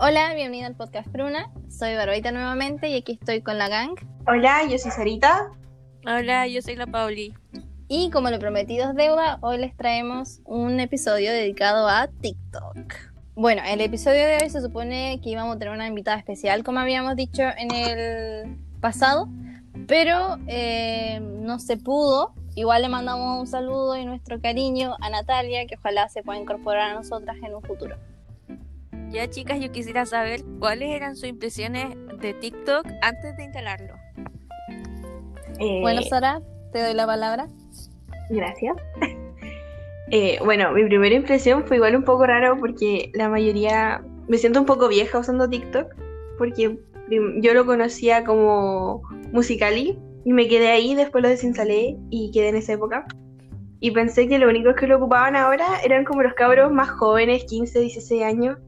Hola, bienvenida al podcast Pruna. Soy Barbaita nuevamente y aquí estoy con la gang. Hola, yo soy Sarita. Hola, yo soy la Pauli. Y como lo prometido es deuda, hoy les traemos un episodio dedicado a TikTok. Bueno, el episodio de hoy se supone que íbamos a tener una invitada especial, como habíamos dicho en el pasado, pero eh, no se pudo. Igual le mandamos un saludo y nuestro cariño a Natalia, que ojalá se pueda incorporar a nosotras en un futuro. Ya chicas, yo quisiera saber cuáles eran sus impresiones de TikTok antes de instalarlo. Eh, bueno, Sara, te doy la palabra. Gracias. Eh, bueno, mi primera impresión fue igual un poco raro porque la mayoría, me siento un poco vieja usando TikTok, porque yo lo conocía como Musicali y me quedé ahí, después lo desinstalé y quedé en esa época. Y pensé que lo único que lo ocupaban ahora eran como los cabros más jóvenes, 15, 16 años.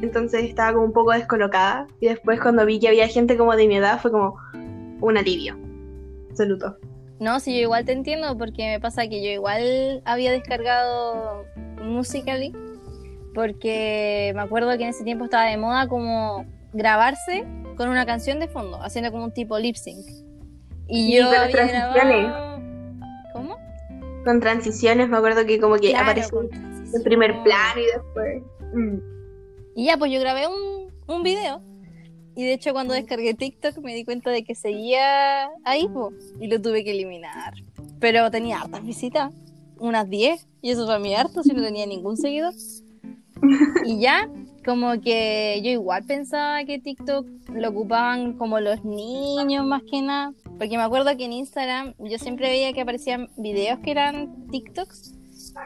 Entonces estaba como un poco descolocada. Y después cuando vi que había gente como de mi edad fue como un alivio. Absoluto. No, sí, yo igual te entiendo porque me pasa que yo igual había descargado Musically porque me acuerdo que en ese tiempo estaba de moda como grabarse con una canción de fondo, haciendo como un tipo lip sync. Y yo había grabado... ¿Cómo? Con transiciones, me acuerdo que como que apareció en primer plano y después... Mm. Y ya, pues yo grabé un, un video y de hecho cuando descargué TikTok me di cuenta de que seguía ahí y lo tuve que eliminar. Pero tenía hartas visitas, unas 10, y eso fue mi harto si no tenía ningún seguidor. Y ya, como que yo igual pensaba que TikTok lo ocupaban como los niños más que nada. Porque me acuerdo que en Instagram yo siempre veía que aparecían videos que eran TikToks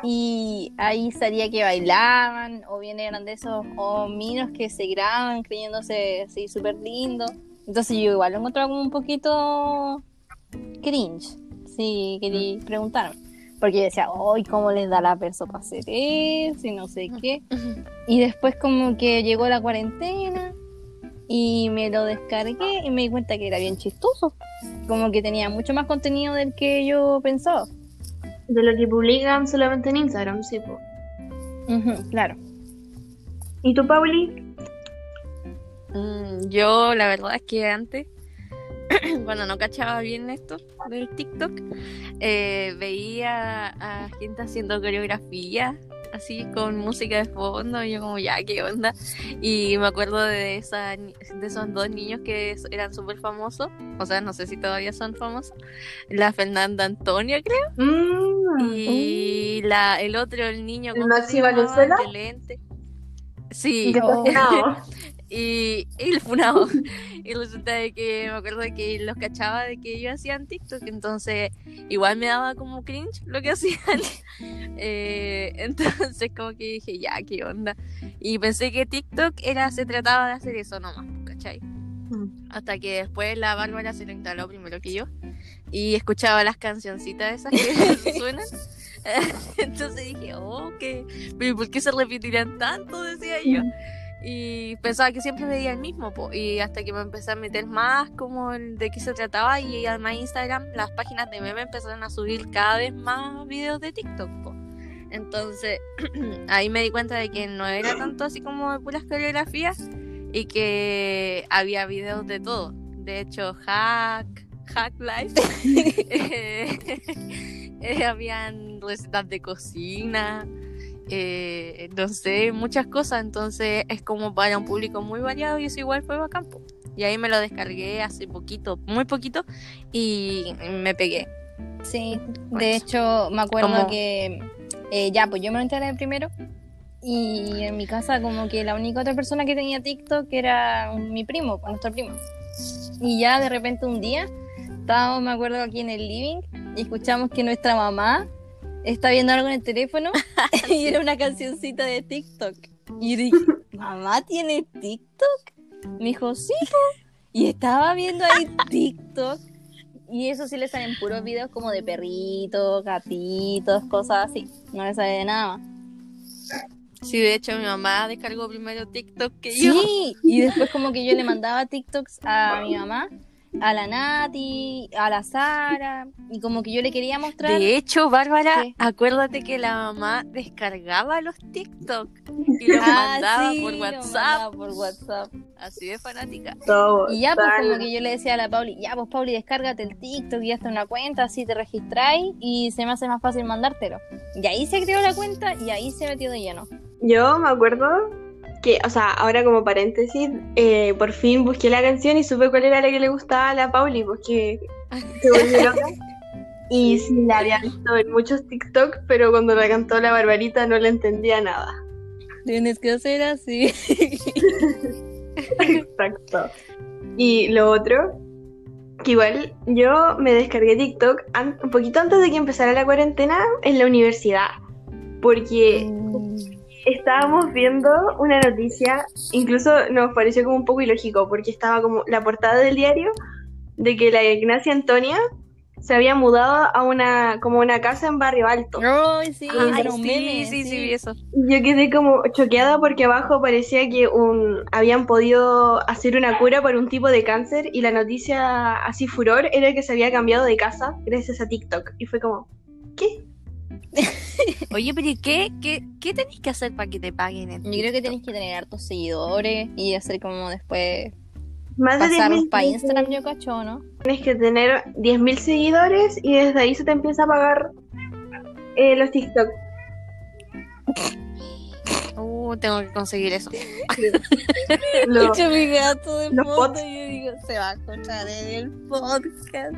y ahí salía que bailaban, o bien eran de esos o minos que se graban creyéndose así súper lindo. Entonces yo igual lo encontraba como un poquito cringe, sí, quería preguntarme. Porque yo decía, ¡ay, cómo les da la perso para hacer eso! Y no sé qué. Y después como que llegó la cuarentena y me lo descargué y me di cuenta que era bien chistoso. Como que tenía mucho más contenido del que yo pensaba. De lo que publican solamente en Instagram, sí, pues. claro. ¿Y tú, Pauli? Mm, yo, la verdad es que antes, cuando no cachaba bien esto del TikTok, eh, veía a gente haciendo coreografía así con música de fondo y yo como ya qué onda y me acuerdo de esa de esos dos niños que eran súper famosos o sea no sé si todavía son famosos la Fernanda Antonia creo mm, y la el otro el niño ¿El Maxi Valenzuela sí y, y el funado. y resulta de que me acuerdo de que los cachaba de que ellos hacían TikTok, entonces igual me daba como cringe lo que hacían. Eh, entonces como que dije, ya, qué onda. Y pensé que TikTok era, se trataba de hacer eso nomás, ¿cachai? Hasta que después la Bárbara se lo instaló primero que yo y escuchaba las cancioncitas esas que suenan. Entonces dije, oh, ¿qué? ¿Pero por qué se repetirán tanto? Decía yo. Y pensaba que siempre veía el mismo y hasta que me empecé a meter más como de qué se trataba y además Instagram las páginas de meme empezaron a subir cada vez más videos de TikTok entonces ahí me di cuenta de que no era tanto así como de puras coreografías y que había videos de todo de hecho hack hack life eh, habían recetas de cocina eh, no sé, muchas cosas, entonces es como para un público muy variado y eso igual fue bacán. campo Y ahí me lo descargué hace poquito, muy poquito, y me pegué. Sí, de hecho me acuerdo que eh, ya, pues yo me lo enteré primero y en mi casa como que la única otra persona que tenía TikTok era mi primo, pues, nuestro primo. Y ya de repente un día estábamos, me acuerdo, aquí en el living y escuchamos que nuestra mamá está viendo algo en el teléfono y era una cancioncita de TikTok. Y dije, ¿mamá tiene TikTok? Me dijo, sí. Y estaba viendo ahí TikTok. Y eso sí le salen puros videos como de perritos, gatitos, cosas así. No le sale de nada más. Sí, de hecho mi mamá descargó primero TikTok que yo. Sí, y después como que yo le mandaba TikToks a mi mamá a la Nati, a la Sara, y como que yo le quería mostrar. De hecho, Bárbara, ¿Qué? acuérdate que la mamá descargaba los TikTok y los Ah, mandaba sí, por WhatsApp. mandaba por WhatsApp. Así de fanática. Todo. Y ya, pues tal. como que yo le decía a la Pauli, ya, pues Pauli, descárgate el TikTok y hazte una cuenta, así te registráis y se me hace más fácil mandártelo. Y ahí se creó la cuenta y ahí se metió de lleno. Yo me acuerdo que, o sea, ahora como paréntesis, eh, por fin busqué la canción y supe cuál era la que le gustaba a la Pauli, porque se volvió loca. Y sí, la había visto en muchos TikTok, pero cuando la cantó la Barbarita no le entendía nada. Tienes que hacer así. Exacto. Y lo otro, que igual yo me descargué TikTok un poquito antes de que empezara la cuarentena en la universidad, porque estábamos viendo una noticia, incluso nos pareció como un poco ilógico, porque estaba como la portada del diario de que la Ignacia Antonia se había mudado a una como una casa en Barrio Alto. Ay, sí, Ay, sí, meme. sí, sí, vi eso. Yo quedé como choqueada porque abajo parecía que un habían podido hacer una cura para un tipo de cáncer y la noticia así furor era que se había cambiado de casa gracias a TikTok y fue como ¿qué? Oye, pero ¿y qué, qué, qué tenés que hacer para que te paguen en Yo creo que tenés que tener hartos seguidores y hacer como después Más de pasarlos 10.000 para Instagram, yo cacho, ¿no? tienes que tener 10.000 seguidores y desde ahí se te empieza a pagar eh, los TikTok. Uh, tengo que conseguir eso. Lo- Escucho mi gato de los fondo y yo digo, se va a escuchar en el podcast.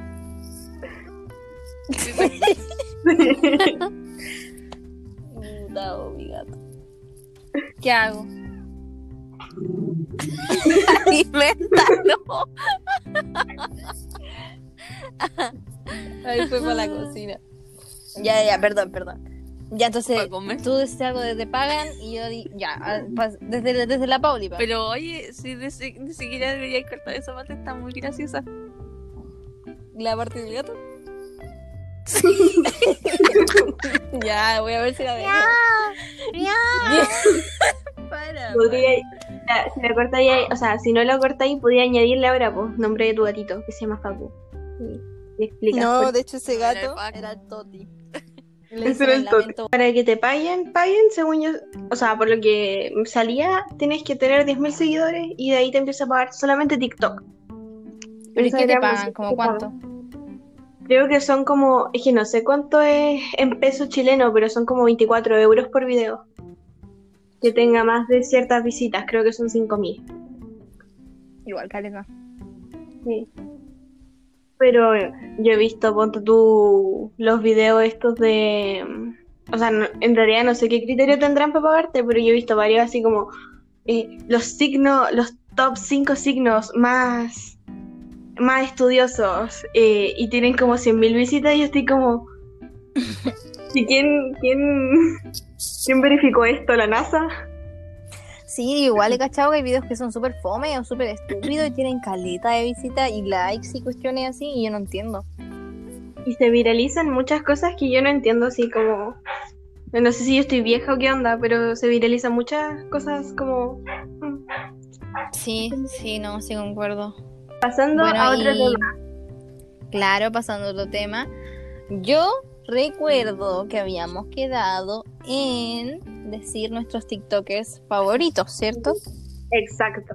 Puta, mi gato. ¿Qué hago? Invéntalo. Ahí fue para la cocina. Ya, ya, perdón, perdón. Ya, entonces, tú dices algo desde Pagan y yo di, ya, ah, desde, desde la Pauli. pa. Pero oye, si ni, si- ni siquiera debería cortar esa parte, está muy graciosa. ¿La parte del gato? ya, voy a ver si la veo. Para. podría, ya, si la cortáis, o sea, si no lo cortáis, podía añadirle ahora, pues, nombre de tu gatito, que se llama Facu. Y, y explicas por No, de hecho ese gato era el Toti. Ese era el Toti. Para que te paguen, paguen, según yo, o sea, por lo que salía, tienes que tener 10.000 seguidores y de ahí te empieza a pagar solamente TikTok. ¿Pero es que te pagan? sí, ¿Como te cuánto? Creo que son como, es que no sé cuánto es en peso chileno, pero son como 24 euros por video. Que tenga más de ciertas visitas, creo que son 5.000. Igual, caleta. Sí. Pero eh, yo he visto, ponte tú, los videos estos de... O sea, no- en realidad no sé qué criterio tendrán para pagarte, pero yo he visto varios así como eh, los signos, los top 5 signos más, más estudiosos eh, y tienen como 100.000 visitas y yo estoy como... ¿Y quién, quién, quién verificó esto? ¿La NASA? Sí, igual he cachado que hay videos que son súper fome o súper estúpidos y tienen caleta de visita y likes y cuestiones así y yo no entiendo. Y se viralizan muchas cosas que yo no entiendo, así como. No sé si yo estoy vieja o qué onda, pero se viralizan muchas cosas como. mm. Sí, sí, no, sí concuerdo. Pasando a otro y- tema. Claro, pasando a otro tema. Yo recuerdo que habíamos quedado en decir nuestros TikTokers favoritos, ¿cierto? Exacto.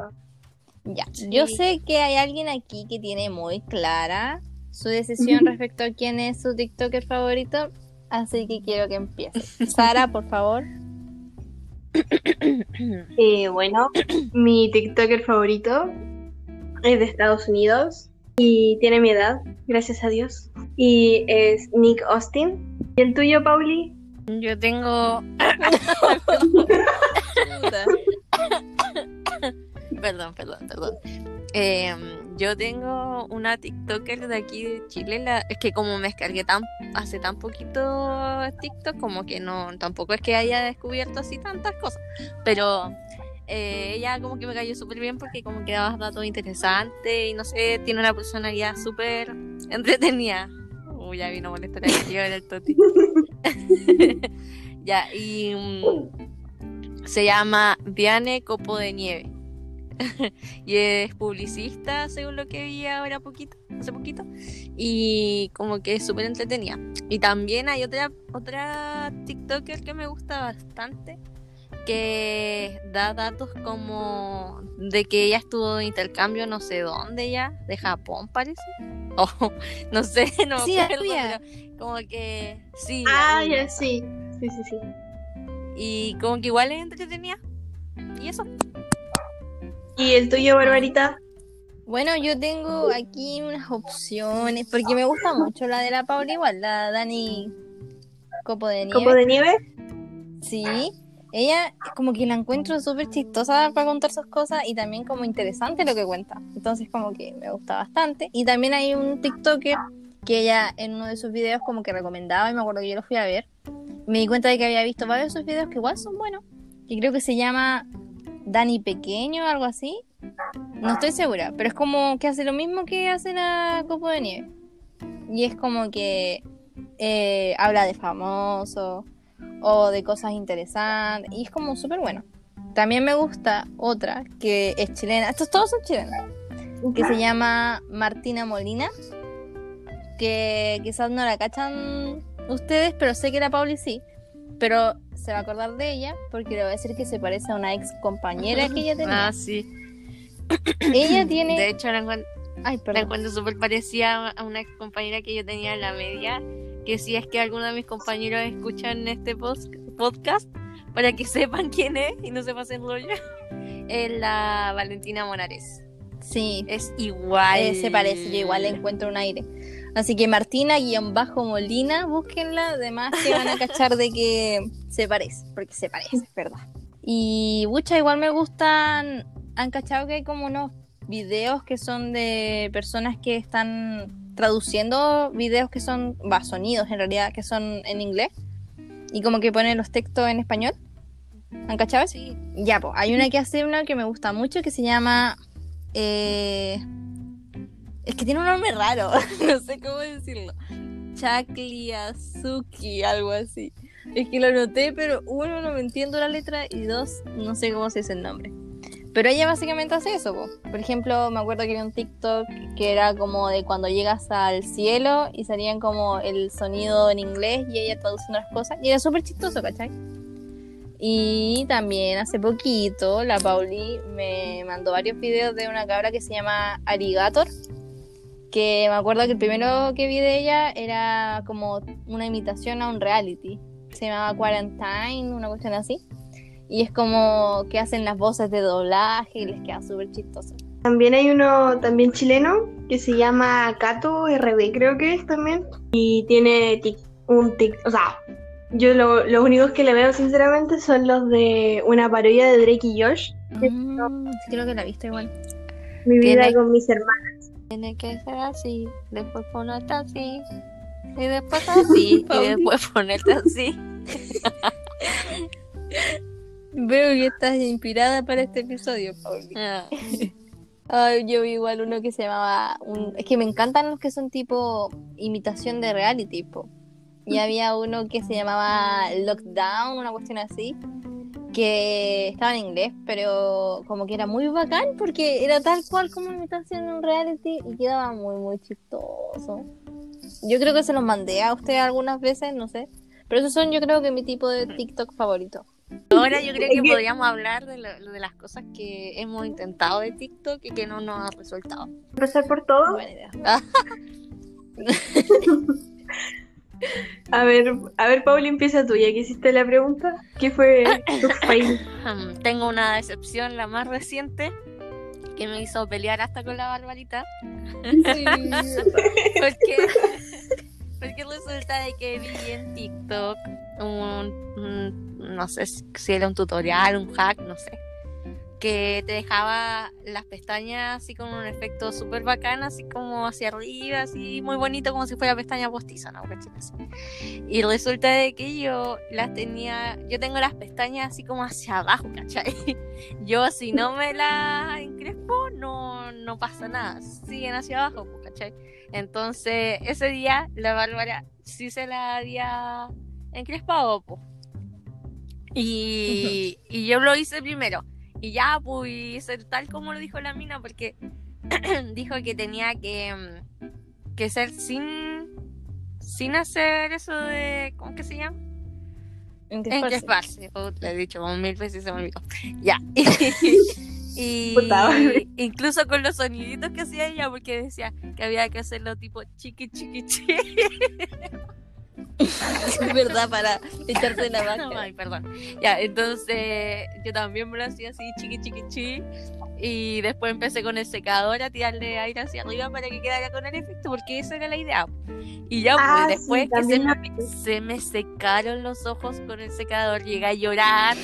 Ya. Sí. Yo sé que hay alguien aquí que tiene muy clara su decisión respecto a quién es su TikToker favorito, así que quiero que empiece. Sara, por favor. Eh, bueno, mi TikToker favorito es de Estados Unidos y tiene mi edad, gracias a Dios. Y es Nick Austin. ¿Y el tuyo, Pauli? Yo tengo. Perdón, perdón, perdón. Eh, yo tengo una TikToker de aquí de Chile. La, es que como me descargué tan, hace tan poquito TikTok, como que no, tampoco es que haya descubierto así tantas cosas. Pero eh, ella como que me cayó súper bien porque como que daba datos interesantes y no sé, tiene una personalidad súper entretenida. Uy, ya vino a molestar a tío en el toti. ya, y mm, se llama Diane Copo de Nieve. y es publicista, según lo que vi ahora poquito, hace poquito. Y como que es súper entretenida. Y también hay otra, otra TikToker que me gusta bastante, que da datos como de que ella estuvo de intercambio no sé dónde ya, de Japón parece. O no sé, no Sí, acuerdo, pero como que sí. Ah, ya sí. Sí, sí, sí. Y como que igual es entretenida. Y eso. ¿Y el tuyo, Barbarita? Bueno, yo tengo aquí unas opciones, porque me gusta mucho la de la Paula igual, la Dani Copo de Nieve. ¿Copo de nieve? Sí, ella como que la encuentro súper chistosa para contar sus cosas y también como interesante lo que cuenta. Entonces como que me gusta bastante. Y también hay un TikToker que ella en uno de sus videos como que recomendaba y me acuerdo que yo lo fui a ver. Me di cuenta de que había visto varios de sus videos que igual son buenos. Que creo que se llama Dani Pequeño o algo así. No estoy segura, pero es como que hace lo mismo que hace la Copo de Nieve. Y es como que eh, habla de famosos o de cosas interesantes. Y es como súper bueno. También me gusta otra que es chilena. Estos todos son chilenos. Que se llama Martina Molina. Que quizás no la cachan ustedes, pero sé que la Pauli sí. Pero se va a acordar de ella porque le voy a decir que se parece a una ex compañera que ella tenía. Ah, sí. Ella tiene. De hecho, la, encuent- Ay, la encuentro súper parecida a una compañera que yo tenía en la media. Que si es que alguno de mis compañeros escuchan este podcast, para que sepan quién es y no se pasen rollo, es la Valentina Monares. Sí, Es igual. Eh, se parece, yo igual le encuentro un aire. Así que Martina guion bajo Molina, búsquenla, además que van a cachar de que se parece, porque se parece, es verdad. Y mucha igual me gustan, han cachado que hay como unos videos que son de personas que están traduciendo videos que son, va, sonidos en realidad, que son en inglés, y como que ponen los textos en español. ¿Han cachado? Sí. Ya, pues, hay una que hace una que me gusta mucho que se llama. eh, es que tiene un nombre raro, no sé cómo decirlo. Chakliazuki, algo así. Es que lo noté, pero uno, no me entiendo la letra y dos, no sé cómo se dice el nombre. Pero ella básicamente hace eso, po. por ejemplo, me acuerdo que había un TikTok que era como de cuando llegas al cielo y salían como el sonido en inglés y ella traduciendo las cosas y era súper chistoso, ¿cachai? Y también hace poquito la Pauli me mandó varios videos de una cabra que se llama Arigator. Que me acuerdo que el primero que vi de ella era como una imitación a un reality. Se llamaba Quarantine, una cuestión así. Y es como que hacen las voces de doblaje y les queda súper chistoso. También hay uno también chileno que se llama Cato RD, creo que es también. Y tiene tic- un tic, o sea, yo lo- los únicos que le veo sinceramente son los de una parodia de Drake y Josh. Mm, creo que la viste igual. Mi vida Tiene- con mis hermanos. Tiene que ser así, después ponerte así, y después así, y después ponerte así. Veo que estás inspirada para este episodio, Pauli. Ah, Ay, yo vi igual uno que se llamaba. un- Es que me encantan los que son tipo imitación de reality, po. Y había uno que se llamaba Lockdown, una cuestión así, que estaba en inglés, pero como que era muy bacán porque era tal cual como imitación de un reality y quedaba muy, muy chistoso. Yo creo que se los mandé a ustedes algunas veces, no sé. Pero esos son, yo creo que mi tipo de TikTok favorito. Ahora yo creo que podríamos hablar de, lo- de las cosas que hemos intentado de TikTok y que no nos ha resultado. Empezar por todo. Buena idea. A ver, a ver, Pauli, empieza tú, ya que hiciste la pregunta. ¿Qué fue tu fail? Tengo una decepción, la más reciente, que me hizo pelear hasta con la barbarita. Porque, porque resulta de que vi en TikTok no sé si era un tutorial, un hack, no sé, que te dejaba las pestañas así con un efecto súper bacán, así como hacia arriba, así muy bonito, como si fuera pestaña postiza, ¿no? Y resulta de que yo las tenía, yo tengo las pestañas así como hacia abajo, ¿cachai? Yo si no me las encrespo, no, no pasa nada, siguen hacia abajo, ¿cachai? Entonces, ese día la Bárbara sí se la había encrespado, po. Y, y yo lo hice primero. Y ya, pues, tal como lo dijo la mina, porque dijo que tenía que, mm, que ser sin, sin hacer eso de, ¿cómo que se llama? Encresparse. Oh, lo he dicho como mil veces se me olvidó. Ya. y incluso con los soniditos que hacía ella, porque decía que había que hacerlo tipo chiqui, chiqui, chiqui. es verdad, para echarse la vaca. Ay, perdón. Ya, entonces yo también me lo hacía así, chiqui, chiqui, chiqui. Y después empecé con el secador a tirarle aire hacia arriba para que quedara con el efecto, porque esa era la idea. Y ya, pues, ah, después que se me, se me, secaron los ojos con el secador, llegué a llorar.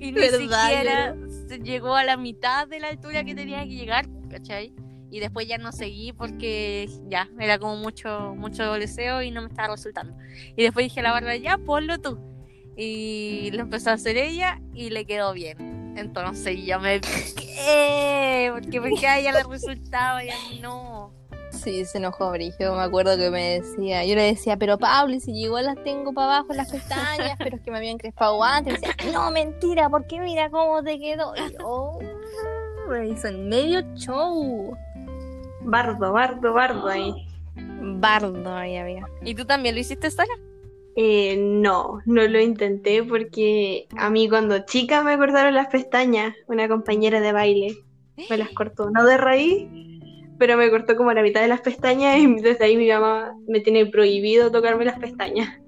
Y ni siquiera se llegó a la mitad de la altura que tenía que llegar, ¿cachai? Y después ya no seguí porque ya era como mucho mucho deseo y no me estaba resultando. Y después dije a la barba, ya ponlo tú. Y lo empezó a hacer ella y le quedó bien. Entonces yo me ¿qué? porque porque a ella le resultaba y a mí no. Sí, se enojó Brigio, me acuerdo que me decía, yo le decía, pero Pablo, si igual las tengo para abajo las pestañas, pero es que me habían crespado antes, y decía, no, mentira, porque mira cómo te quedó. Y yo, me hizo en medio show. Bardo, bardo, bardo ahí. Bardo ahí había. ¿Y tú también lo hiciste, Sara? Eh, no, no lo intenté porque a mí cuando chica me cortaron las pestañas, una compañera de baile me las cortó, no de raíz, pero me cortó como la mitad de las pestañas y desde ahí mi mamá me tiene prohibido tocarme las pestañas.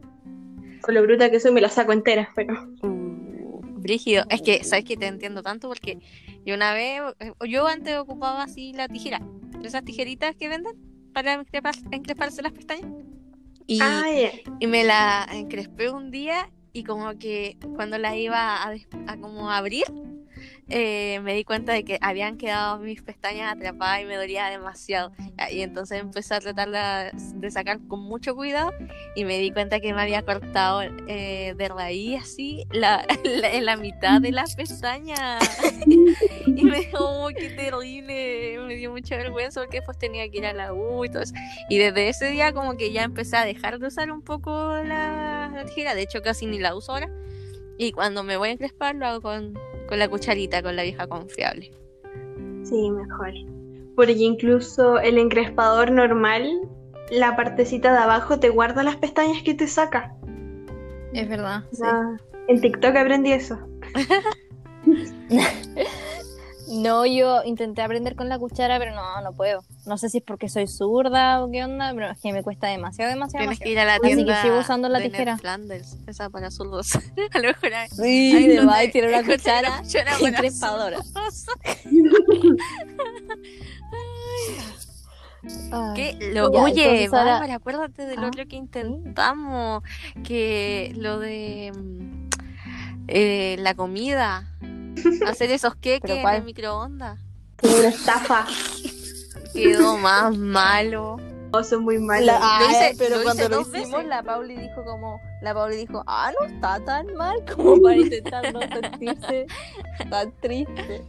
Con lo bruta que soy me las saco enteras, pero... Uh, brígido, es que, ¿sabes que Te entiendo tanto porque yo una vez, yo antes ocupaba así la tijera, esas tijeritas que venden para encresparse las pestañas. Y, ah, y me la encrespé un día y como que cuando la iba a, a como abrir, eh, me di cuenta de que habían quedado mis pestañas atrapadas y me dolía demasiado. Y entonces empecé a tratar de sacar con mucho cuidado y me di cuenta que me había cortado eh, de raíz así la, en la mitad de las pestañas. y me dijo, oh, qué terrible. Me dio mucha vergüenza porque después tenía que ir a la U y todo eso. Y desde ese día como que ya empecé a dejar de usar un poco la, la tijera. De hecho casi ni la uso ahora. Y cuando me voy a encrespar lo hago con con la cucharita, con la vieja confiable. Sí, mejor. Porque incluso el encrespador normal, la partecita de abajo te guarda las pestañas que te saca. Es verdad. En TikTok aprendí eso. No, yo intenté aprender con la cuchara, pero no, no puedo. No sé si es porque soy zurda o qué onda, pero es que me cuesta demasiado, demasiado. Tienes que ir a la tienda. Así que sigo usando la tijera. Flanders, esa para zurdos. a lo mejor hay, Sí, de va tiene una cuchara encrespadora. ¿Qué? Lo, oye, Bárbara, acuérdate del ¿Ah? otro que intentamos, que lo de mm, eh, la comida. Hacer esos queques en el microondas. Una estafa. Quedó más malo. No, son muy malos. lo hice, pero cuando lo hicimos, la Pauli dijo como, la Pauli dijo, ah, no está tan mal como para intentar no sentirse tan triste.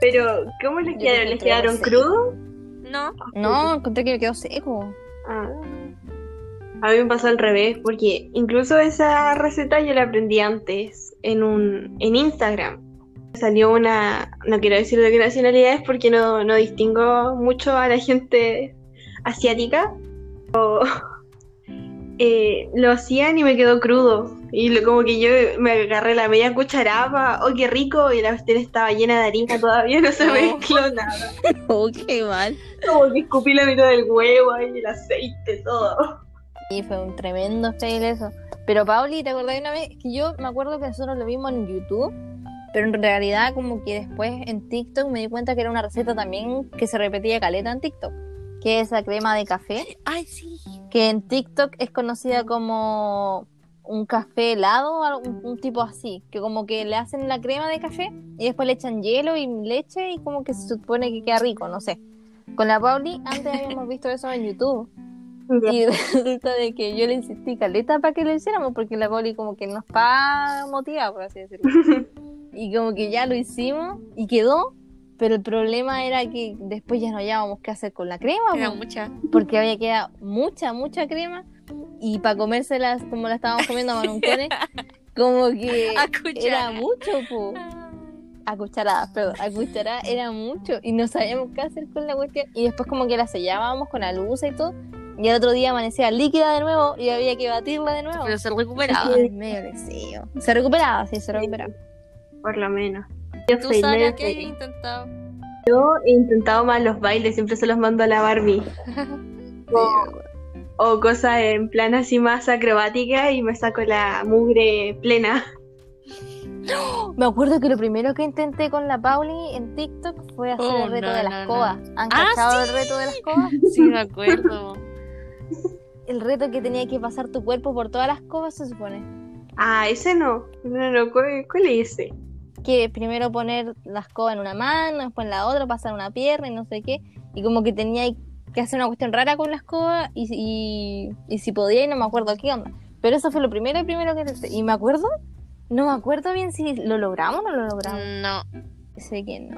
Pero, ¿cómo les quedaron? ¿Les quedaron crudos? No. No, encontré que me quedó seco. Ah. A mí me pasó al revés, porque incluso esa receta yo la aprendí antes en un en Instagram salió una, no quiero decir de qué nacionalidad es porque no, no distingo mucho a la gente asiática, eh, lo hacían y me quedó crudo. Y como que yo me agarré la media cucharada, oh, qué rico, y la cuestión estaba llena de harina todavía, no se mezcló nada. oh, qué mal. Como que escupí la mitad del huevo y el aceite, todo. Y fue un tremendo fail eso. Pero Pauli, ¿te acordás de una vez que yo me acuerdo que nosotros lo vimos en YouTube? Pero en realidad como que después en TikTok me di cuenta que era una receta también que se repetía caleta en TikTok, que es la crema de café. Ay, sí. Que en TikTok es conocida como un café helado, un, un, tipo así, que como que le hacen la crema de café y después le echan hielo y leche y como que se supone que queda rico, no sé. Con la Pauli antes habíamos visto eso en YouTube. Y resulta de que yo le insistí caleta para que lo hiciéramos porque la Pauli como que no está motivada, por así decirlo. y como que ya lo hicimos y quedó, pero el problema era que después ya no hallábamos qué hacer con la crema. Era mucha. Porque había quedado mucha, mucha crema y para comérselas como la estábamos comiendo a manuncones, como que era mucho, po. a cucharadas, perdón, a cucharadas era mucho y no sabíamos qué hacer con la cuestión. Y después como que la sellábamos con la luz y todo. Y el otro día amanecía líquida de nuevo y había que batirla de nuevo. Pero se recuperaba. Ay, medio deseo. Se recuperaba, sí, se recuperaba. Por lo menos. Yo ¿Tú soy sabes medio qué he seria. intentado? He intentado más los bailes, siempre se los mando a la Barbie. O, o cosas en plan así más acrobática y me saco la mugre plena. Me acuerdo que lo primero que intenté con la Pauli en TikTok fue hacer Oh, el reto no, de no, las no. cobas. ¿Han Ah, cachado el reto de las cobas? Sí, me acuerdo. El reto que tenía que pasar tu cuerpo por todas las cobas se supone. Ah, ese no. No, no, ¿cuál, cuál es ese? Que primero poner la escoba en una mano, después en la otra, pasar una pierna y no sé qué. Y como que tenía que hacer una cuestión rara con la escoba y, y, y si podía y no me acuerdo qué onda. Pero eso fue lo primero, primero que. Y me acuerdo, no me acuerdo bien si lo logramos o no lo logramos. No. Sé que no.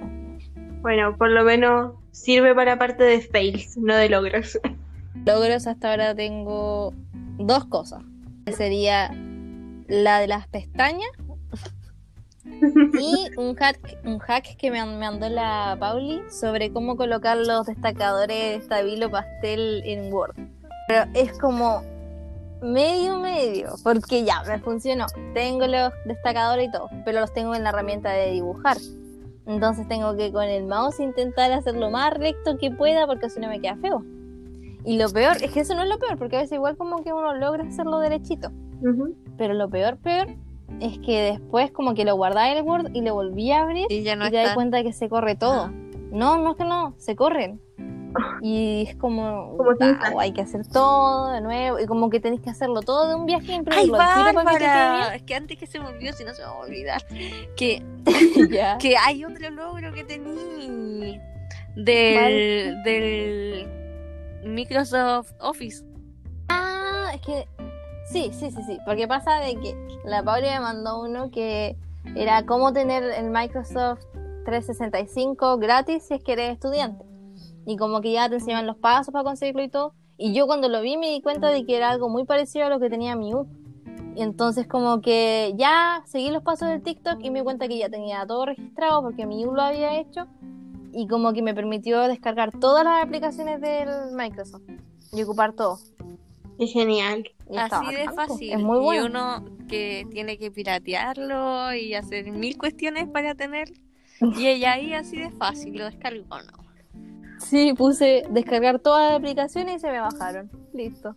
Bueno, por lo menos sirve para parte de fails, no de logros. Logros hasta ahora tengo dos cosas. Sería la de las pestañas y un hack, un hack que me mandó la Pauli sobre cómo colocar los destacadores de estabilo pastel en Word. Pero es como medio medio, porque ya me funcionó. Tengo los destacadores y todo, pero los tengo en la herramienta de dibujar. Entonces tengo que con el mouse intentar hacer lo más recto que pueda porque si no me queda feo. Y lo peor es que eso no es lo peor, porque a veces igual como que uno logra hacerlo derechito. Ujú. Pero lo peor, peor, es que después como que lo guardaba en el Word y lo volví a abrir Y ya no y te das está. cuenta de que se corre todo. Ah. No, no es que no, se corren. Y es como, Como "Tao, tinta. hay que hacer todo de nuevo. Y como que tenés que hacerlo todo de un viaje y ¡Ay, para! Es que antes que se me olvidó, si no se me va a olvidar, que, que hay otro logro que tení del, del Microsoft Office. Ah, es que sí, sí, sí, sí. Porque pasa de que la Pauli me mandó uno que era cómo tener el Microsoft 365 gratis si es que eres estudiante. Y como que ya te enseñan los pasos para conseguirlo y todo. Y yo cuando lo vi me di cuenta de que era algo muy parecido a lo que tenía mi U. Y entonces como que ya seguí los pasos del TikTok y me di cuenta que ya tenía todo registrado porque mi U lo había hecho. Y como que me permitió descargar todas las aplicaciones del Microsoft y ocupar todo. Es genial. Así de fácil. Es muy Y uno que tiene que piratearlo y hacer mil cuestiones para tener. Y ella ahí así de fácil, lo descargó, ¿no? Sí, puse descargar todas las aplicaciones y se me bajaron. Listo.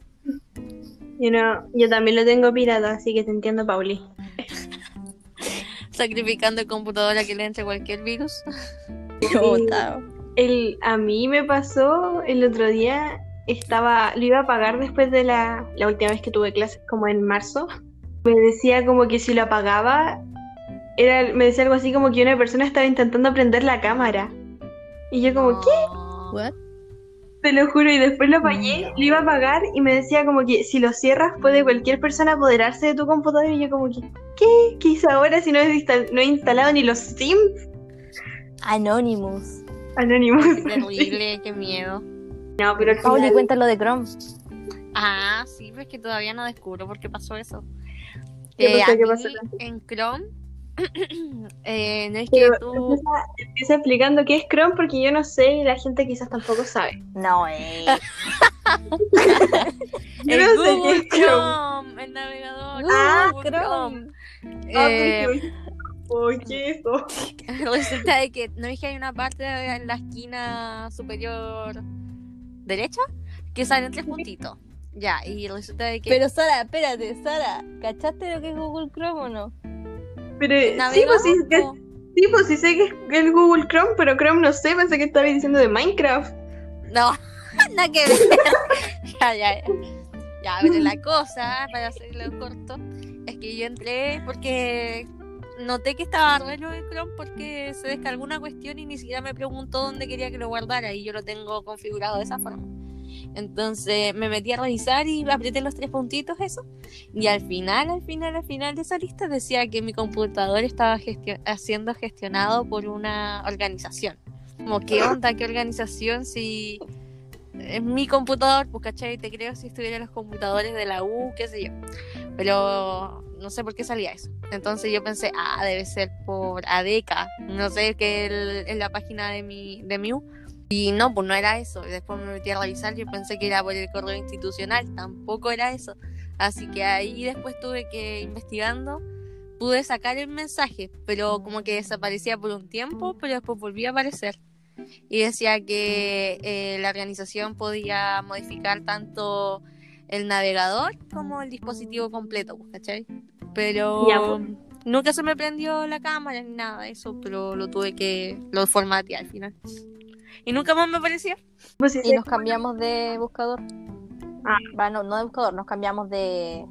Yo, no, yo también lo tengo pirata, así que te entiendo, Pauli. Sacrificando el computador a que le entre cualquier virus. El, a mí me pasó el otro día, estaba, lo iba a pagar después de la, la última vez que tuve clases, como en marzo. Me decía como que si lo apagaba, era, me decía algo así como que una persona estaba intentando prender la cámara. Y yo como, ¿qué? What? Te lo juro, y después lo apagué, lo iba a apagar y me decía como que si lo cierras puede cualquier persona apoderarse de tu computador y yo como que, ¿qué? ¿Qué hice ahora si no he, instal- no he instalado ni los Sims Anonymous. anónimos? Qué terrible, qué miedo. No, pero al Pauli, final- cuéntalo de Chrome. Ah, sí, pero es que todavía no descubro por qué pasó eso. ¿Qué Eh, pasó? ¿Qué pasó? en Chrome, eh, no es que Pero tú... empieza, empieza explicando qué es Chrome porque yo no sé y la gente quizás tampoco sabe. No, eh. Yo el no sé qué es Chrome. Chrome, el navegador. Ah, Google Chrome. Ah, Eh, porque- Uy, ¿qué es eso? resulta de que no es que hay una parte en la esquina superior derecha que salen tres puntitos. Ya, y resulta de que Pero Sara, espérate, Sara, ¿cachaste lo que es Google Chrome o no? Pero sí, pues sí, que- po. sí, pues sí sé que es el Google Chrome, pero Chrome no sé, pensé que estaba diciendo de Minecraft. No, nada que ver. ya, ya, ya. Ya, pero la cosa, para hacerlo corto, es que yo entré porque noté que estaba raro el Chrome porque se descargó una cuestión y ni siquiera me preguntó dónde quería que lo guardara y yo lo tengo configurado de esa forma. Entonces me metí a revisar y apreté los tres puntitos, eso. Y al final, al final, al final de esa lista decía que mi computador estaba gestio- siendo gestionado por una organización. Como, ¿qué onda? ¿Qué organización? Si es mi computador, pues, ¿cachai? Te creo si estuviera en los computadores de la U, qué sé yo. Pero no sé por qué salía eso. Entonces yo pensé, ah, debe ser por ADECA, no sé, que es la página de mi de Miu. Y no, pues no era eso. Después me metí a revisar, yo pensé que era por el correo institucional, tampoco era eso. Así que ahí después tuve que investigando, pude sacar el mensaje, pero como que desaparecía por un tiempo, pero después volvía a aparecer. Y decía que eh, la organización podía modificar tanto el navegador como el dispositivo completo, pues, ¿cachai? Pero Ya, pues. nunca se me prendió la cámara ni nada de eso, pero lo tuve que, lo formateé al final. Y nunca más me aparecía. Pues sí, Y nos cambiamos de buscador. Ah. Va, no, no de buscador, nos cambiamos de.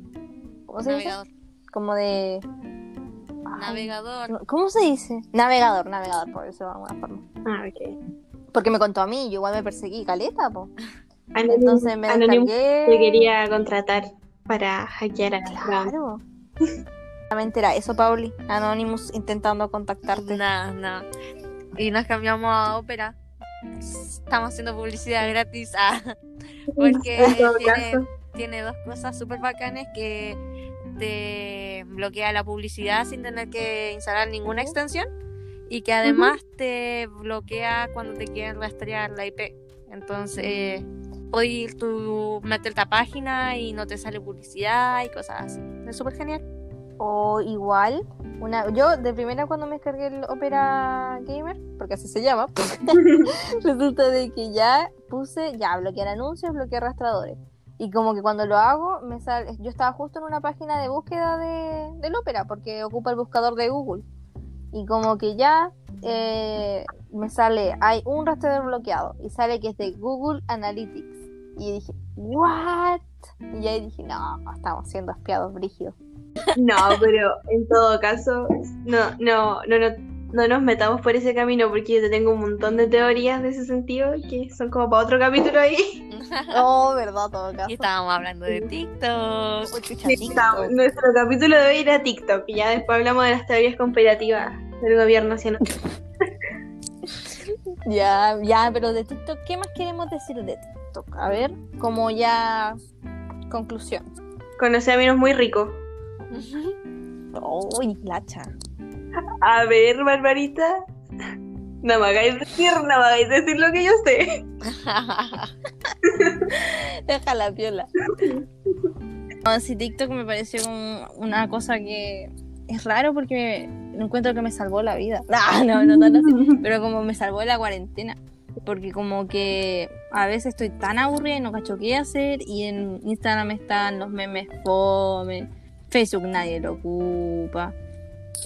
¿Cómo se dice? Navegador. Como de. Ay, Navegador. ¿Cómo se dice? Navegador, navegador, por eso de alguna forma. Ah, ok. Porque me contó a mí, yo igual me perseguí caleta, po. Anonymous, Entonces me descargué. te quería contratar para hackear a la Claro. Solamente era eso, Pauli. Anonymous intentando contactarte. Nada, nada. Y nos cambiamos a ópera. Estamos haciendo publicidad gratis. ah, porque tiene, tiene dos cosas súper bacanas que te bloquea la publicidad sin tener que instalar ninguna extensión y que además te bloquea cuando te quieren rastrear la IP. Entonces, ir tú meterte a página y no te sale publicidad y cosas así. Es súper genial. O igual, una, yo de primera cuando me descargué el Opera Gamer, porque así se llama, resulta de que ya puse, ya bloquear anuncios, bloquear rastradores. Y como que cuando lo hago, me sale, yo estaba justo en una página de búsqueda de, del Opera, porque ocupa el buscador de Google. Y como que ya eh, me sale, hay un rastreador bloqueado, y sale que es de Google Analytics. Y dije, ¿what? Y ahí dije, no, estamos siendo espiados brígidos. No, pero en todo caso, no, no, no, no, no nos metamos por ese camino porque yo te tengo un montón de teorías de ese sentido que son como para otro capítulo ahí. Oh, verdad, todo caso. Y estábamos hablando de TikTok. Uy, chucha, Sí, TikTok. está- nuestro capítulo de hoy era TikTok y ya después hablamos de las teorías conspirativas del gobierno haciendo. Ya, ya, pero de TikTok, ¿qué más queremos decir de TikTok? A ver, como ya conclusión. Conocí a menos muy rico. Uy, lacha. A ver, Barbarita. No me hagáis decir, no me hagáis decir lo que yo sé. Deja la piola. No, sí, TikTok me pareció una cosa que es raro porque me, encuentro que me salvó la vida. Ah, no, no tan así. Pero como me salvó la cuarentena. Porque como que a veces estoy tan aburrida y no cacho qué hacer. Y en Instagram están los memes fome. Facebook nadie lo ocupa.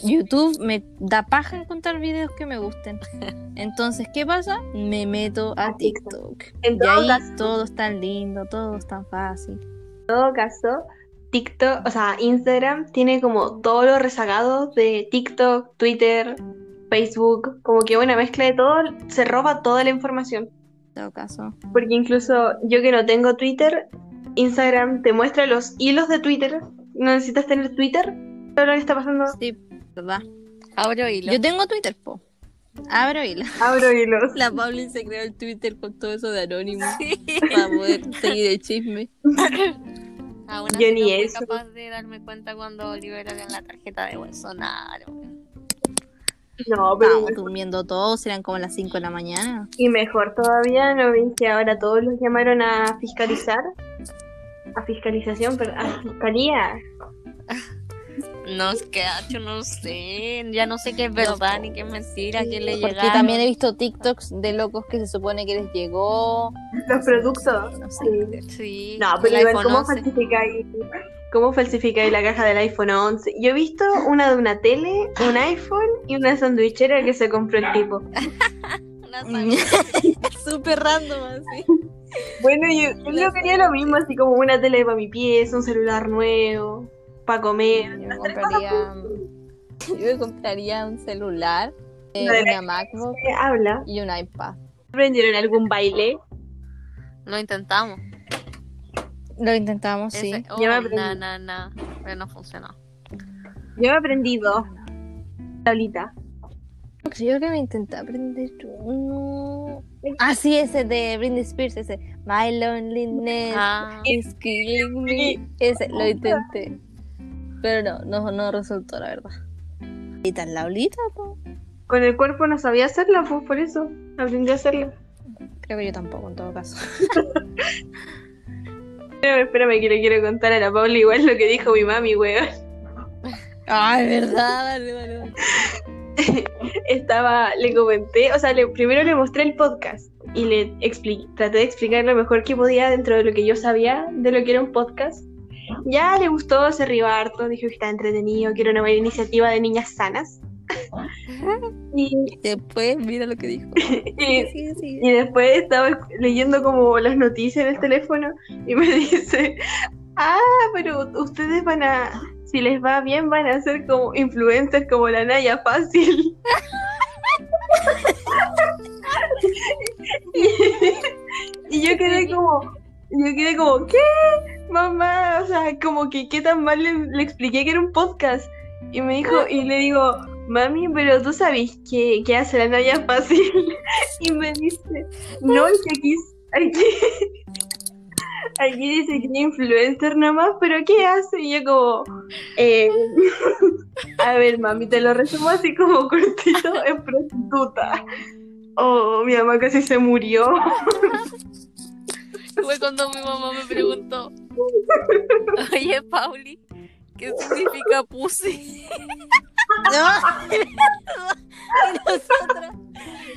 YouTube me da paja encontrar videos que me gusten. Entonces, ¿qué pasa? Me meto a TikTok. Y ahí caso, todo es tan lindo, todo es tan fácil. en todo caso, TikTok, o sea, Instagram tiene como todos los rezagados de TikTok, Twitter, Facebook, como que una mezcla de todo, se roba toda la información. En todo caso. Porque incluso yo que no tengo Twitter, Instagram te muestra los hilos de Twitter. No necesitas tener Twitter. Todo lo que está pasando. Sí, verdad. Abro hilo. Yo tengo Twitter, po. Abro hilo. Abro hilos. La Pauli se creó el Twitter con todo eso de anónimo para poder seguir el chisme. Aún Yo así ni no eso. capaz de darme cuenta cuando liberaron la tarjeta de Bolsonaro. No, pero Estábamos durmiendo todos, eran como las 5 de la mañana. y mejor todavía, ¿no ven que ahora todos los llamaron a fiscalizar? A fiscalización, pero a fiscalía. No, es que yo no sé. Ya no sé qué es verdad ni qué es mentira, qué le Porque llegaron. también he visto TikToks de locos que se supone que les llegó. Los productos. No sé. Sí. Sí, No, pero igual, ¿cómo 11. falsificáis? ¿Cómo falsificáis la caja del iPhone 11? Yo he visto una de una tele, un iPhone y una sandwichera que se compró el tipo. Una sangre. Súper random así. Bueno, yo, yo La creo que haría lo mismo, así como una tele para mi pieza, un celular nuevo, para comer. Yo me compraría, yo me compraría un celular, eh, Una MacBook habla. y un iPad. ¿Aprendieron algún baile? Lo intentamos. Lo intentamos, sí. Oh, Ya me aprendí. na, na, na, pero no funcionó. Yo me aprendí dos, Paulita. Sí, Yo creo que me intenté aprender uno. Ah, sí, ese de Britney Spears, ese. My loneliness Ah, is killing me. Ese, lo intenté. Pero no, no, no resultó, la verdad. ¿Y tan Laulita, po? Con el cuerpo no sabía hacerla, pues por eso aprendí a hacerla. Creo que yo tampoco, en todo caso. Espérame, espérame que le quiero contar a la Paula igual lo que dijo mi mami, weón. Ay, verdad, dale, dale, dale. Estaba, le comenté, o sea, le- primero le mostré el podcast y le expli- traté de explicar lo mejor que podía dentro de lo que yo sabía de lo que era un podcast. Ya le gustó, se rió harto, dijo que estaba entretenido, que era una buena iniciativa de niñas sanas. y, Después, mira lo que dijo. y- Sí, sí. y después estaba leyendo como las noticias en el teléfono y me dice, ah, pero ustedes van a, si les va bien, van a ser como influencers como la Naya Fácil. y, y yo quedé como, yo quedé como, ¿qué? Mamá, o sea, como que qué tan mal le, le expliqué que era un podcast. Y me dijo, y le digo, mami, pero tú sabes qué, qué hace la Naya Fácil. y me dice, no, es que aquí, aquí, aquí dice que es influencer nomás, pero ¿qué hace? Y yo como, eh, a ver, mami, te lo resumo así como cortito, es prostituta. Oh, mi mamá casi se murió. Fue cuando mi mamá me preguntó, oye, Pauli, ¿qué significa pussy? No, y nosotras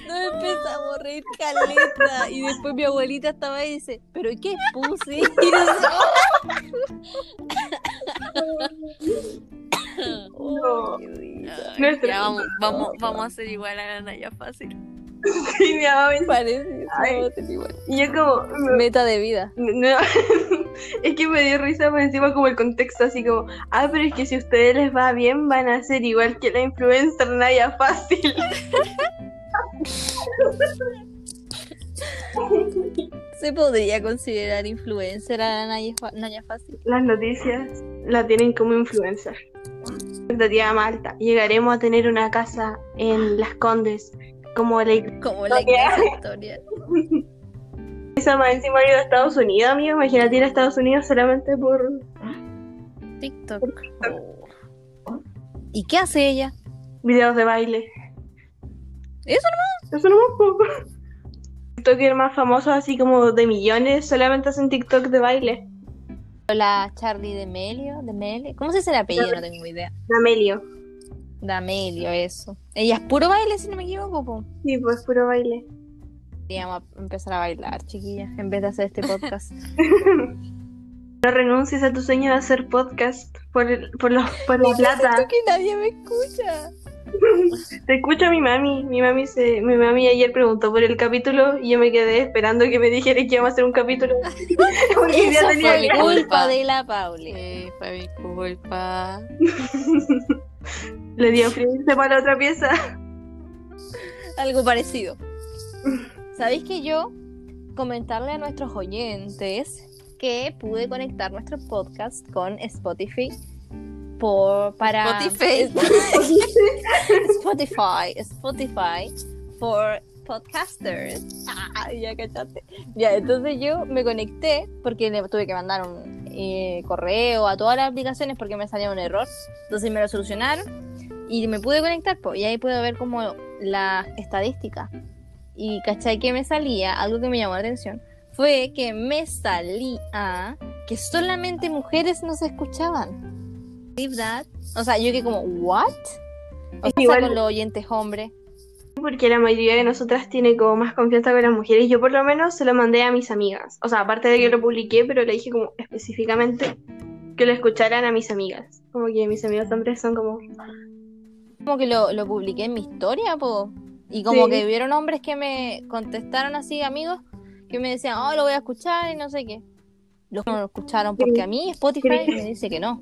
nos empezamos a reír caleta. Y después mi abuelita estaba ahí y dice, ¿pero qué puse? Y nosotros, No. Ay, ya vamos, vamos, vamos a hacer igual a la Naya fácil. Y mi mamá me Parece, y yo como, Meta de vida. No, es que me dio risa por encima como el contexto así como, ah, pero es que si a ustedes les va bien van a ser igual que la influencer Naya Fácil. ¿Se podría considerar influencer a Naya, Naya Fácil? Las noticias la tienen como influencer. Expectativa más alta. Llegaremos a tener una casa en Las Condes, como la Como la iglesia iglesia más encima ha ido a Estados Unidos, amigo. Imagínate ir a Estados Unidos solamente por... TikTok. Oh. ¿Y qué hace ella? videos de baile. ¿Eso Eso no más TikToker más famosos así como de millones solamente hacen TikTok de baile. La Charlie D'Amelio, D'Amelio. ¿Cómo se dice el apellido? No tengo idea. Amelio. D'Amelio, eso. Ella es puro baile, si no me equivoco. po. Sí, pues puro baile. Deberíamos empezar a bailar, chiquillas, en vez de hacer este podcast. No renuncies a tu sueño de hacer podcast por, el- por, los, por la plata. Que nadie me escucha. Te escucha mi mami. Mi mami se, mi mami ayer preguntó por el capítulo y yo me quedé esperando que me dijera que íbamos a hacer un capítulo. Porque Eso tenía fue mi culpa culpa. de la Pauli. Eh, fue mi culpa. Le dio frío para la otra pieza. Algo parecido. ¿Sabéis que yo comentarle a nuestros oyentes que pude conectar nuestro podcast con Spotify por para Spotify. Spotify, Spotify for podcasters. Ah, ya cachaste. Ya, entonces yo me conecté porque le tuve que mandar un eh, correo a todas las aplicaciones porque me salía un error. Entonces me lo solucionaron y me pude conectar y ahí puedo ver como la estadística. Y cachai que me salía, algo que me llamó la atención, fue que me salía que solamente mujeres nos escuchaban. That? O sea, yo que como, ¿what? O sea, Igual- con los oyentes hombres. Porque la mayoría de nosotras tiene como más confianza con las mujeres. Yo por lo menos se lo mandé a mis amigas. O sea, aparte de que lo publiqué, pero le dije como específicamente que lo escucharan a mis amigas. Como que mis amigos hombres son como... Como que lo, lo publiqué en mi historia, po. Y como Sí. que vieron hombres que me contestaron así, amigos, que me decían, oh, lo voy a escuchar y no sé qué. Los que no lo escucharon, porque a mí Spotify Sí. me dice que no.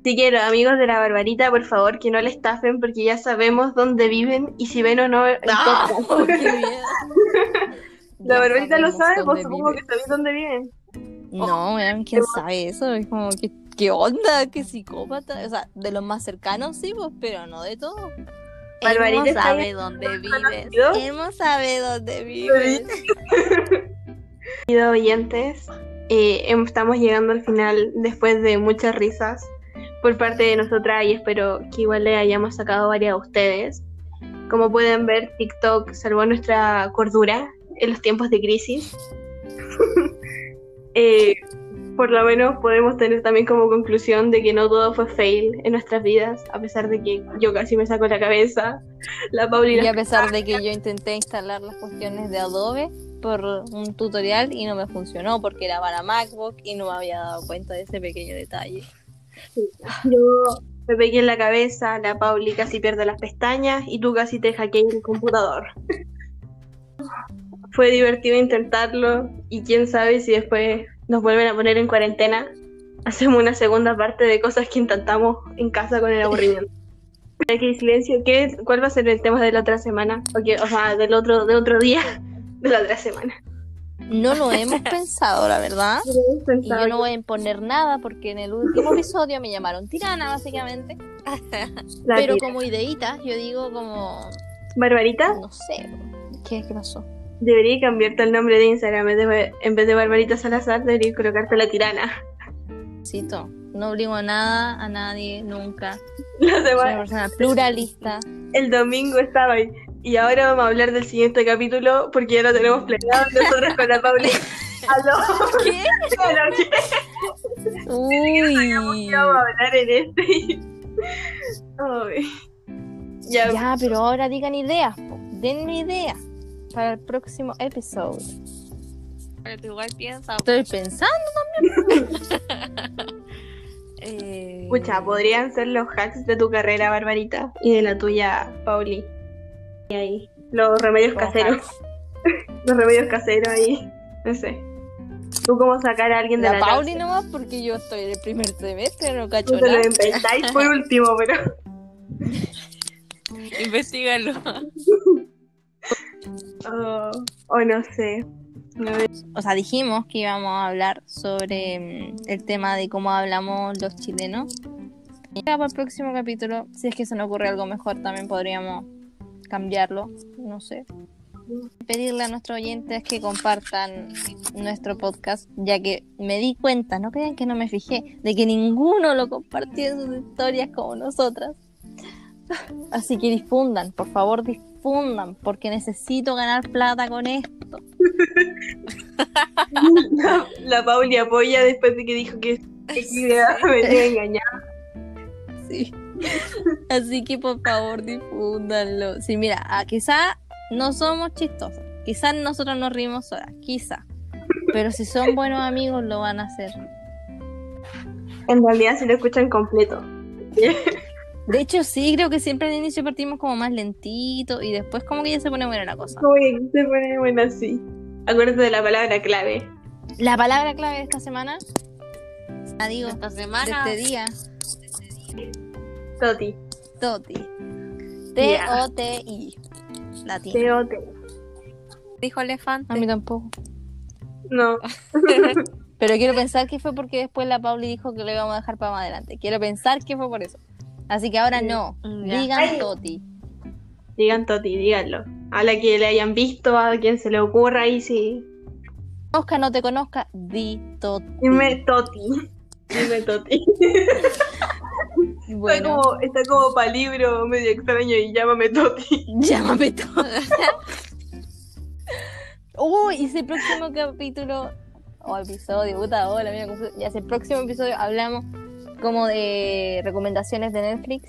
Así que los amigos de la Barbarita, por favor, que no le estafen porque ya sabemos dónde viven y si ven o no el. ¡Qué miedo! La Barbarita lo sabe, pues supongo vive. que sabéis dónde viven. No, ¿quién sabe eso? Es como, ¿qué, qué onda? ¿Qué psicópata? O sea, de los más cercanos sí, pues, pero no de todos. Barbarita Él no sabe dónde vives. Él no sabe dónde vives. Queridos oyentes, eh, em- estamos llegando al final después de muchas risas, por parte de nosotras y espero que igual le hayamos sacado varias a ustedes. Como pueden ver, TikTok salvó nuestra cordura en los tiempos de crisis. Eh, por lo menos podemos tener también como conclusión de que no todo fue fail en nuestras vidas, a pesar de que yo casi me saco la cabeza. La Paulina. Y a pesar de que yo intenté instalar las cuestiones de Adobe por un tutorial y no me funcionó porque era para MacBook y no me había dado cuenta de ese pequeño detalle. Yo me pegué en la cabeza, la Pauli casi pierde las pestañas y tú casi te hackeas el computador. Fue divertido intentarlo y quién sabe si después nos vuelven a poner en cuarentena. Hacemos una segunda parte de cosas que intentamos en casa con el aburrimiento. Aquí hay silencio. ¿Qué, ¿Cuál va a ser el tema de la otra semana? O, que- o sea, del otro, de otro día de la otra semana. No lo hemos pensado, la verdad. Y yo no voy a imponer nada porque en el último episodio me llamaron tirana, básicamente. La Pero tira. como ideita, yo digo como, Barbarita, no sé, ¿qué, qué pasó? Debería cambiarte el nombre de Instagram. En vez de, Barbarita Salazar, debería colocarte la tirana. Cito, no obligo a nada, a nadie, nunca. La Soy una persona pluralista. el domingo estaba ahí. Y ahora vamos a hablar del siguiente capítulo porque ya lo tenemos planeado nosotros con la Pauli. ¿Aló? ¿Qué? Que Uy. vamos a hablar en este. Ay. Ya, Ya, pero ahora digan ideas, po. denme ideas para el próximo episodio. Pero tú igual piensa. Estoy pensando. Eh, Escucha, podrían ser los hacks de tu carrera, Barbarita, y de la tuya, Pauli. Y ahí, los remedios Como caseros. hacks. Los remedios caseros ahí. No sé. ¿Tú cómo sacar a alguien de La la, Pauli cárcel? nomás porque yo estoy en el primer semestre, no cacho Tú te lo inventáis por último, pero. Investígalo. Oh, o no sé. No sé. O sea, dijimos que íbamos a hablar sobre mm, el tema de cómo hablamos los chilenos. Y para el próximo capítulo, si es que se nos ocurre algo mejor, también podríamos cambiarlo. No sé. Pedirle a nuestros oyentes que compartan nuestro podcast, ya que me di cuenta, no crean que no me fijé, de que ninguno lo compartió en sus historias como nosotras. Así que difundan, por favor difundan, porque necesito ganar plata con esto. La, la Pauli apoya después de que dijo que idea me tenía engañado. Sí. Así que por favor difúndanlo. Sí, mira, ah, quizá no somos chistosos. Quizás nosotros nos rimos solas, quizá. Pero si son buenos amigos lo van a hacer. En realidad, si lo escuchan completo. De hecho, sí, creo que siempre al inicio partimos como más lentito y después como que ya se pone buena la cosa. Que se pone bueno así. Acuérdate de la palabra clave. La palabra clave de esta semana, la digo, Esta de semana. este día, Toti. Toti. T-O-T-I. Latina. T-O-T. Dijo elefante. A mí tampoco. No. Pero quiero pensar que fue porque después la Pauli dijo que lo íbamos a dejar para más adelante. Quiero pensar que fue por eso. Así que ahora no. Mm, ya. Digan Ay. Toti. Digan Toti, díganlo. A la que le hayan visto, a quien se le ocurra ahí sí. Conozca, no te conozca, di Toti. Dime Toti. Dime Toti. Está Bueno, como, está como para libro medio extraño y llámame Toti. llámame Toti. Uy, y ese próximo capítulo o episodio, puta, hola, mira, ya ese próximo episodio hablamos como de recomendaciones de Netflix.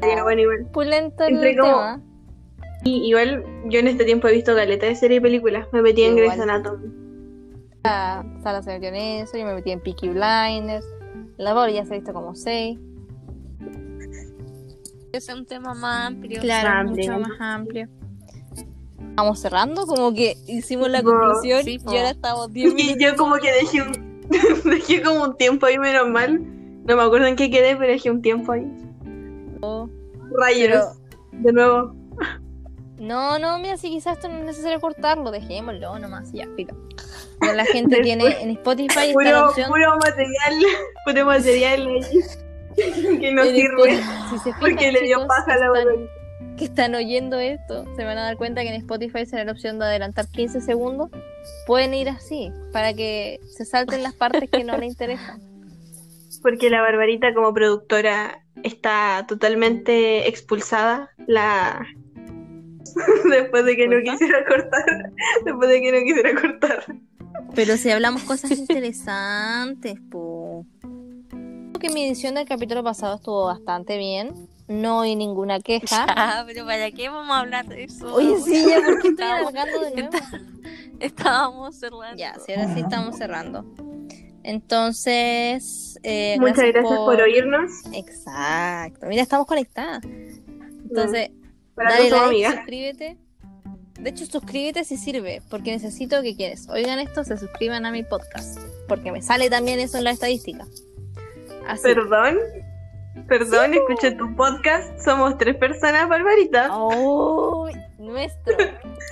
Sería bueno igual. Pulento el Entre como- tema. Y igual yo en este tiempo he visto caleta de serie y películas. Me metí en. Grey's Anatomy. Ah, Sara se metió en eso, yo me metí en Peaky Blinders. La Pauli ya se ha visto como seis. Es un tema más amplio. Claro, Amplio. mucho más amplio. Estamos cerrando, como que hicimos la No, conclusión sí, y ahora estamos 10 Y yo como que dejé un, dejé como un tiempo ahí menos mal. No me acuerdo en qué quedé, pero dejé un tiempo ahí. Rayos. De nuevo. No, no, mira, si quizás esto no es necesario cortarlo, dejémoslo nomás, ya, filo. Pero la gente Después- tiene en Spotify está la Puro, opción. puro material. Puro material ahí. que no sirve. Spotify- si se fijan, Porque le dio paja a la están- que están oyendo esto, se van a dar cuenta que en Spotify será la opción de adelantar 15 segundos. Pueden ir así, para que se salten las partes que no les interesan. Porque la Barbarita como productora está totalmente expulsada. La después de que no quisiera cortar, después de que no quisiera cortar. Pero si hablamos cosas interesantes, po. Creo que mi edición del capítulo pasado estuvo bastante bien. No hay ninguna queja. Ah, pero ¿para qué vamos a hablar de eso? Oye, sí, ya, ¿por qué estoy de nuevo? Estábamos cerrando. Ya, sí, ahora sí estamos cerrando. Entonces, eh, Muchas gracias por... oírnos. Exacto. Mira, estamos conectadas. Entonces, Para dale like, amiga. suscríbete. De hecho, suscríbete si sirve, porque necesito que quieres. Oigan esto, se suscriban a mi podcast, porque me sale también eso en la estadística. Así. Perdón. Perdón, escuché tu podcast. Somos tres personas, Barbarita. ¡Oh! Nuestro.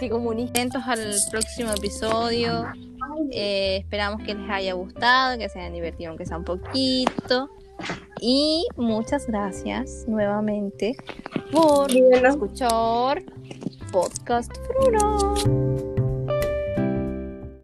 Que comuniquen. Al próximo episodio. Eh, esperamos que les haya gustado, que se hayan divertido, aunque sea un poquito. Y muchas gracias nuevamente por escuchar Podcast Fruno.